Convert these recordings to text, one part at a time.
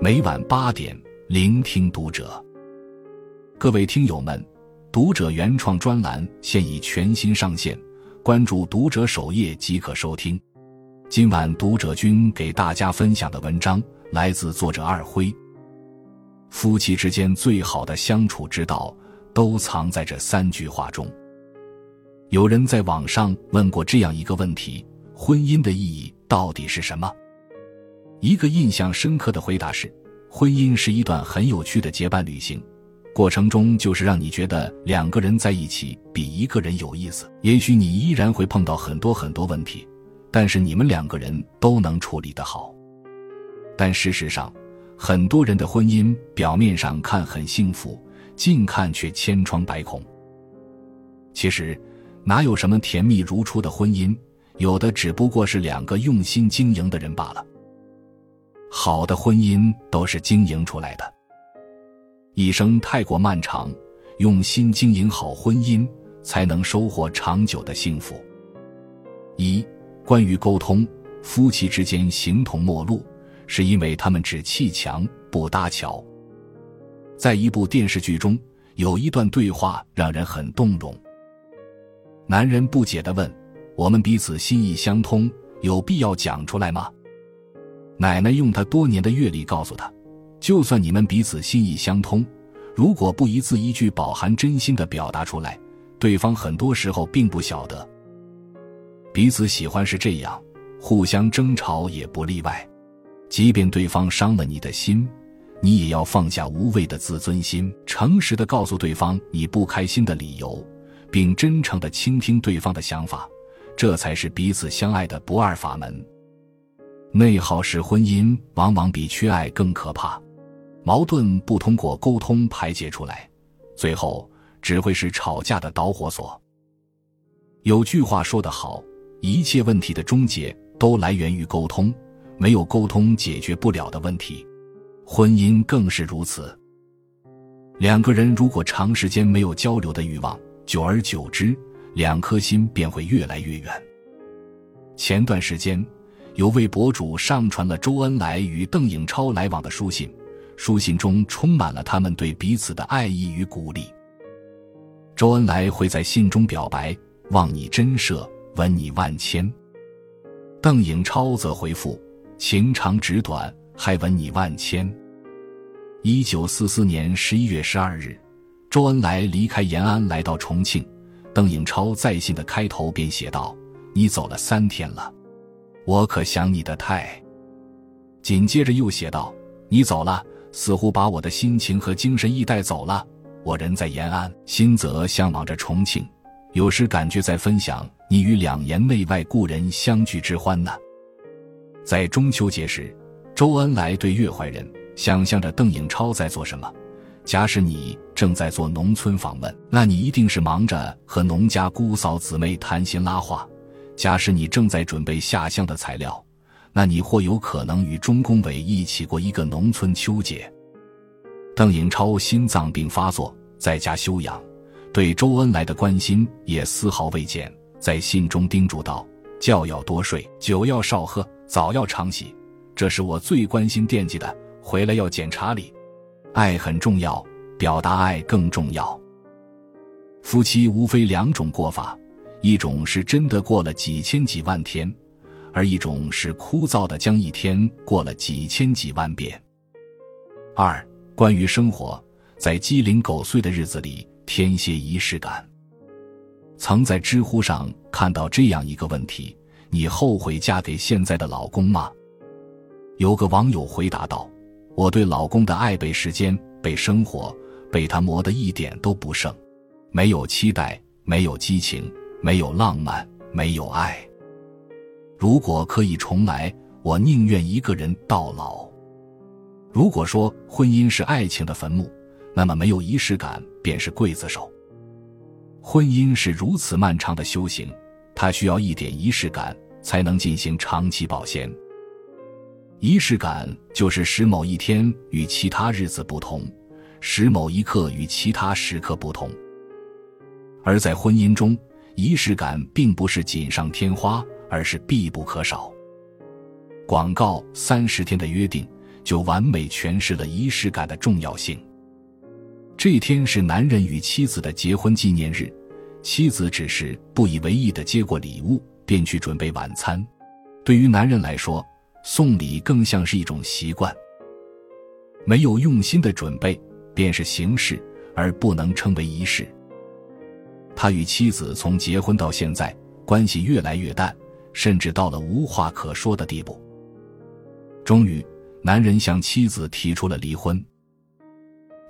每晚八点，聆听读者。各位听友们，读者原创专栏现已全新上线，关注读者首页即可收听。今晚读者君给大家分享的文章来自作者二辉。夫妻之间最好的相处之道，都藏在这三句话中。有人在网上问过这样一个问题：婚姻的意义到底是什么？一个印象深刻的回答是：婚姻是一段很有趣的结伴旅行，过程中就是让你觉得两个人在一起比一个人有意思。也许你依然会碰到很多很多问题。但是你们两个人都能处理得好，但事实上，很多人的婚姻表面上看很幸福，近看却千疮百孔。其实，哪有什么甜蜜如初的婚姻？有的只不过是两个用心经营的人罢了。好的婚姻都是经营出来的。一生太过漫长，用心经营好婚姻，才能收获长久的幸福。一。关于沟通，夫妻之间形同陌路，是因为他们只砌墙不搭桥。在一部电视剧中，有一段对话让人很动容。男人不解地问：“我们彼此心意相通，有必要讲出来吗？”奶奶用她多年的阅历告诉他：“就算你们彼此心意相通，如果不一字一句饱含真心的表达出来，对方很多时候并不晓得。”彼此喜欢是这样，互相争吵也不例外。即便对方伤了你的心，你也要放下无谓的自尊心，诚实的告诉对方你不开心的理由，并真诚的倾听对方的想法，这才是彼此相爱的不二法门。内耗式婚姻往往比缺爱更可怕，矛盾不通过沟通排解出来，最后只会是吵架的导火索。有句话说得好。一切问题的终结都来源于沟通，没有沟通解决不了的问题，婚姻更是如此。两个人如果长时间没有交流的欲望，久而久之，两颗心便会越来越远。前段时间，有位博主上传了周恩来与邓颖超来往的书信，书信中充满了他们对彼此的爱意与鼓励。周恩来会在信中表白：“望你真摄。”吻你万千，邓颖超则回复：“情长纸短，还吻你万千。”一九四四年十一月十二日，周恩来离开延安来到重庆，邓颖超在信的开头便写道：“你走了三天了，我可想你的太。”紧接着又写道：“你走了，似乎把我的心情和精神亦带走了。我人在延安，心则向往着重庆。”有时感觉在分享你与两言内外故人相聚之欢呢。在中秋节时，周恩来对岳怀仁想象着邓颖超在做什么。假使你正在做农村访问，那你一定是忙着和农家姑嫂姊妹谈心拉话；假使你正在准备下乡的材料，那你或有可能与钟公伟一起过一个农村秋节。邓颖超心脏病发作，在家休养。对周恩来的关心也丝毫未减，在信中叮嘱道：“觉要多睡，酒要少喝，澡要常洗，这是我最关心惦记的。回来要检查理，爱很重要，表达爱更重要。夫妻无非两种过法，一种是真的过了几千几万天，而一种是枯燥的将一天过了几千几万遍。二，关于生活，在鸡零狗碎的日子里。”添些仪式感。曾在知乎上看到这样一个问题：你后悔嫁给现在的老公吗？有个网友回答道：“我对老公的爱被时间、被生活、被他磨得一点都不剩，没有期待，没有激情，没有浪漫，没有爱。如果可以重来，我宁愿一个人到老。如果说婚姻是爱情的坟墓。”那么没有仪式感便是刽子手。婚姻是如此漫长的修行，它需要一点仪式感才能进行长期保鲜。仪式感就是使某一天与其他日子不同，使某一刻与其他时刻不同。而在婚姻中，仪式感并不是锦上添花，而是必不可少。广告三十天的约定就完美诠释了仪式感的重要性。这天是男人与妻子的结婚纪念日，妻子只是不以为意的接过礼物，便去准备晚餐。对于男人来说，送礼更像是一种习惯。没有用心的准备，便是形式，而不能称为仪式。他与妻子从结婚到现在，关系越来越淡，甚至到了无话可说的地步。终于，男人向妻子提出了离婚。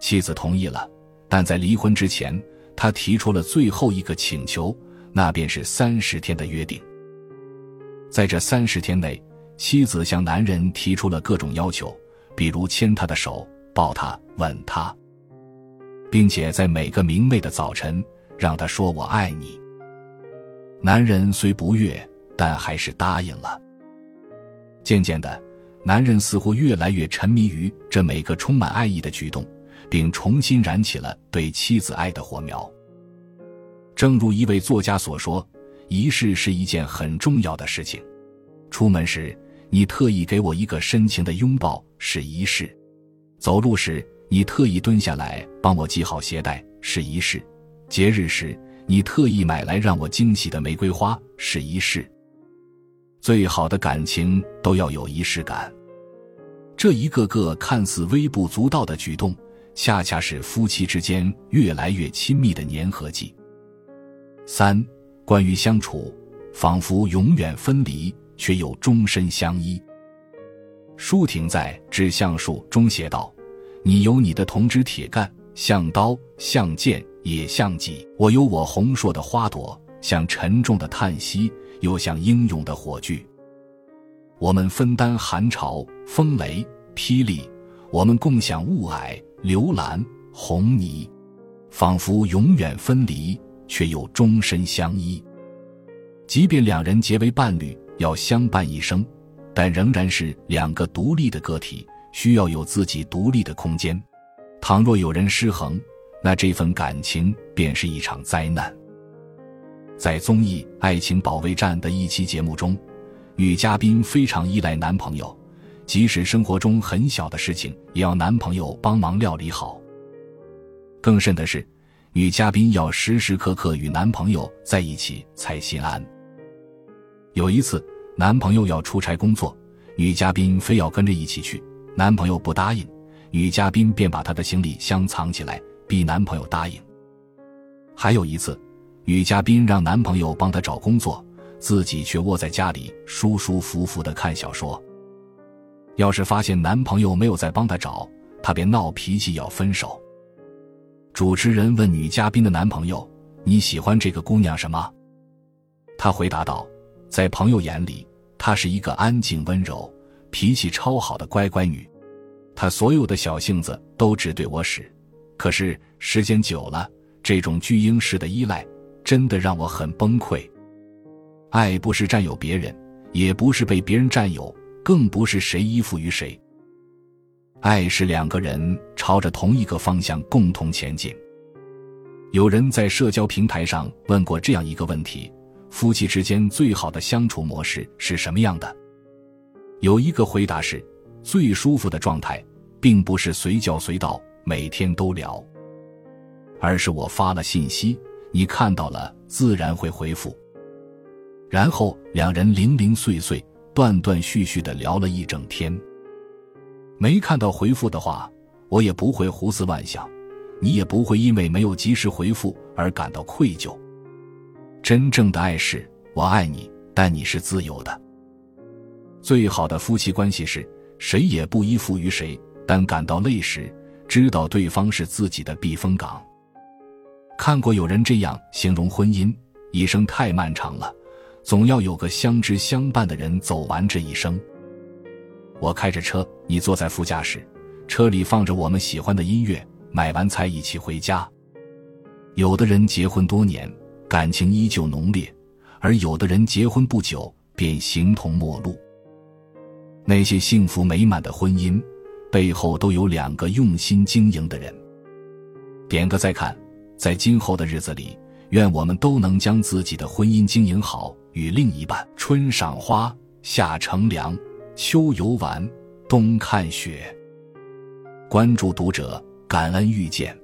妻子同意了，但在离婚之前，他提出了最后一个请求，那便是三十天的约定。在这三十天内，妻子向男人提出了各种要求，比如牵他的手、抱他、吻他，并且在每个明媚的早晨。让他说“我爱你”。男人虽不悦，但还是答应了。渐渐的，男人似乎越来越沉迷于这每个充满爱意的举动，并重新燃起了对妻子爱的火苗。正如一位作家所说：“仪式是一件很重要的事情。出门时，你特意给我一个深情的拥抱，是仪式；走路时，你特意蹲下来帮我系好鞋带，是仪式。”节日时，你特意买来让我惊喜的玫瑰花，是仪式。最好的感情都要有仪式感。这一个个看似微不足道的举动，恰恰是夫妻之间越来越亲密的粘合剂。三，关于相处，仿佛永远分离，却又终身相依。舒婷在《致橡树》中写道：“你有你的铜枝铁干，像刀，像剑。”也像戟，我有我红硕的花朵，像沉重的叹息，又像英勇的火炬。我们分担寒潮、风雷、霹雳，我们共享雾霭、流岚、红霓，仿佛永远分离，却又终身相依。即便两人结为伴侣，要相伴一生，但仍然是两个独立的个体，需要有自己独立的空间。倘若有人失衡，那这份感情便是一场灾难。在综艺《爱情保卫战》的一期节目中，女嘉宾非常依赖男朋友，即使生活中很小的事情也要男朋友帮忙料理好。更甚的是，女嘉宾要时时刻刻与男朋友在一起才心安。有一次，男朋友要出差工作，女嘉宾非要跟着一起去，男朋友不答应，女嘉宾便把他的行李箱藏起来。逼男朋友答应。还有一次，女嘉宾让男朋友帮她找工作，自己却窝在家里舒舒服服的看小说。要是发现男朋友没有在帮她找，她便闹脾气要分手。主持人问女嘉宾的男朋友：“你喜欢这个姑娘什么？”他回答道：“在朋友眼里，她是一个安静温柔、脾气超好的乖乖女，她所有的小性子都只对我使。”可是时间久了，这种巨婴式的依赖真的让我很崩溃。爱不是占有别人，也不是被别人占有，更不是谁依附于谁。爱是两个人朝着同一个方向共同前进。有人在社交平台上问过这样一个问题：夫妻之间最好的相处模式是什么样的？有一个回答是：最舒服的状态，并不是随叫随到。每天都聊，而是我发了信息，你看到了自然会回复。然后两人零零碎碎、断断续续的聊了一整天。没看到回复的话，我也不会胡思乱想，你也不会因为没有及时回复而感到愧疚。真正的爱是我爱你，但你是自由的。最好的夫妻关系是谁也不依附于谁，但感到累时。知道对方是自己的避风港。看过有人这样形容婚姻：一生太漫长了，总要有个相知相伴的人走完这一生。我开着车，你坐在副驾驶，车里放着我们喜欢的音乐，买完菜一起回家。有的人结婚多年，感情依旧浓烈；而有的人结婚不久便形同陌路。那些幸福美满的婚姻。背后都有两个用心经营的人。点个再看，在今后的日子里，愿我们都能将自己的婚姻经营好，与另一半春赏花，夏乘凉，秋游玩，冬看雪。关注读者，感恩遇见。